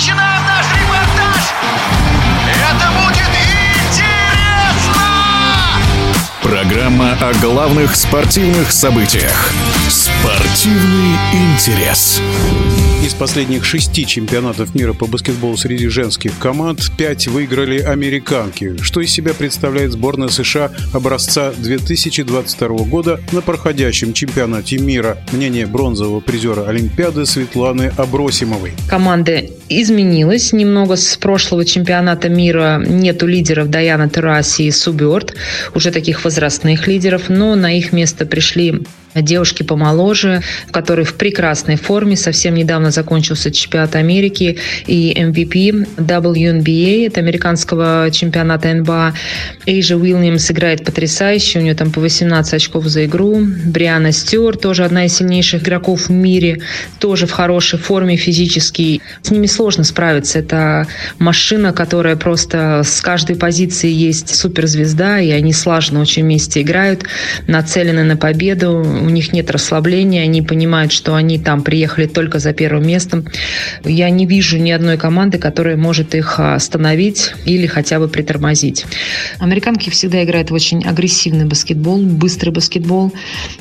начинаем наш репортаж! Это будет интересно! Программа о главных спортивных событиях. Спортивный интерес. Из последних шести чемпионатов мира по баскетболу среди женских команд пять выиграли американки. Что из себя представляет сборная США образца 2022 года на проходящем чемпионате мира? Мнение бронзового призера Олимпиады Светланы Абросимовой. Команда изменилась немного с прошлого чемпионата мира. Нету лидеров Даяна Тераси и Суберт, уже таких возрастных лидеров, но на их место пришли девушки помоложе, которые в прекрасной форме. Совсем недавно закончился чемпионат Америки и MVP WNBA, это американского чемпионата НБА. Эйжа Уильямс играет потрясающе, у нее там по 18 очков за игру. Бриана Стюарт, тоже одна из сильнейших игроков в мире, тоже в хорошей форме физически. С ними сложно справиться. Это машина, которая просто с каждой позиции есть суперзвезда, и они слаженно очень вместе играют, нацелены на победу у них нет расслабления, они понимают, что они там приехали только за первым местом. Я не вижу ни одной команды, которая может их остановить или хотя бы притормозить. Американки всегда играют в очень агрессивный баскетбол, быстрый баскетбол.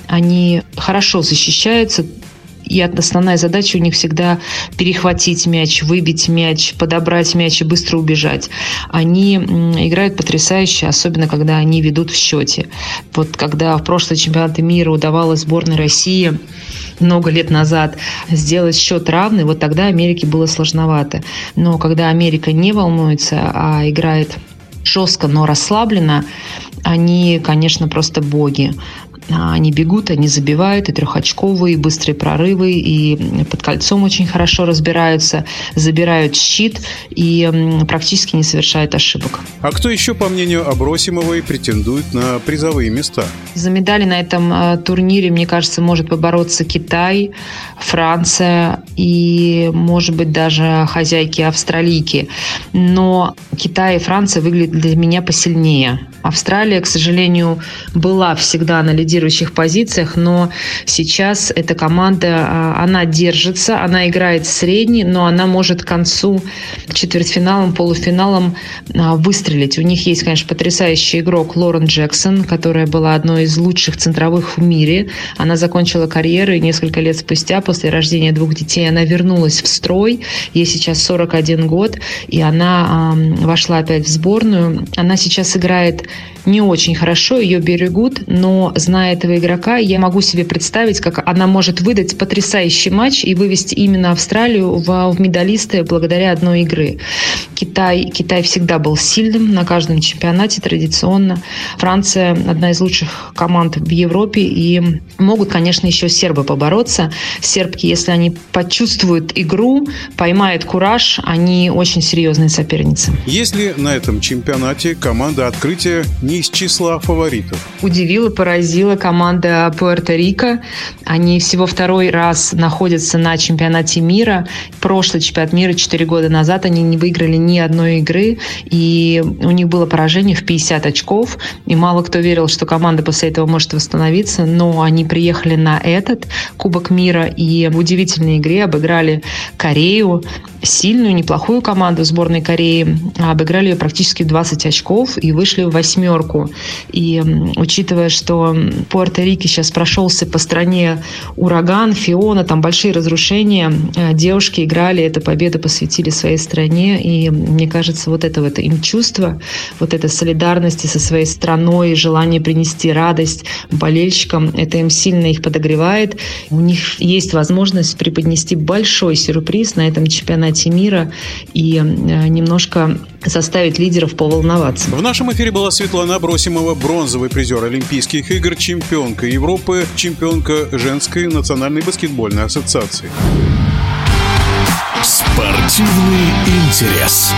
Они хорошо защищаются, и основная задача у них всегда перехватить мяч, выбить мяч, подобрать мяч и быстро убежать. Они играют потрясающе, особенно когда они ведут в счете. Вот когда в прошлый чемпионат мира удавалось сборной России много лет назад сделать счет равный, вот тогда Америке было сложновато. Но когда Америка не волнуется, а играет жестко, но расслабленно, они, конечно, просто боги. А, они бегут, они забивают, и трехочковые, и быстрые прорывы, и под кольцом очень хорошо разбираются, забирают щит и практически не совершают ошибок. А кто еще, по мнению Абросимовой, претендует на призовые места? За медали на этом а, турнире, мне кажется, может побороться Китай, Франция и, может быть, даже хозяйки австралийки. Но Китай и Франция выглядят для меня посильнее. Австралия, к сожалению, была всегда на лидирующих позициях, но сейчас эта команда, а, она держится, она играет средний, но она может к концу, к четвертьфиналам, полуфиналам а, выстрелить. У них есть, конечно, потрясающий игрок Лорен Джексон, которая была одной из лучших центровых в мире. Она закончила карьеру и несколько лет спустя, после рождения двух детей, она вернулась в строй. Ей сейчас 41 год, и она вошла опять в сборную. Она сейчас играет не очень хорошо, ее берегут, но зная этого игрока, я могу себе представить, как она может выдать потрясающий матч и вывести именно Австралию в, в медалисты благодаря одной игры. Китай, Китай всегда был сильным на каждом чемпионате традиционно. Франция одна из лучших команд в Европе и могут, конечно, еще сербы побороться. Сербки, если они почувствуют игру, поймают кураж, они очень серьезные соперницы. Если на этом чемпионате команда открытия не из числа фаворитов. Удивила, поразила команда Пуэрто-Рико. Они всего второй раз находятся на чемпионате мира. Прошлый чемпионат мира 4 года назад они не выиграли ни одной игры. И у них было поражение в 50 очков. И мало кто верил, что команда после этого может восстановиться. Но они приехали на этот Кубок мира и в удивительной игре обыграли Корею, сильную, неплохую команду сборной Кореи. Обыграли ее практически 20 очков и вышли в восьмерку. И учитывая, что Пуэрто-Рико сейчас прошелся по стране ураган, Фиона, там большие разрушения, э, девушки играли, эту победу посвятили своей стране. И мне кажется, вот это вот им чувство, вот эта солидарности со своей страной, желание принести радость болельщикам, это им сильно их подогревает. У них есть возможность преподнести большой сюрприз на этом чемпионате мира и э, немножко заставить лидеров поволноваться. В нашем эфире была Светлана Абросимова, бронзовый призер Олимпийских игр, чемпионка Европы, чемпионка женской национальной баскетбольной ассоциации. Спортивный интерес.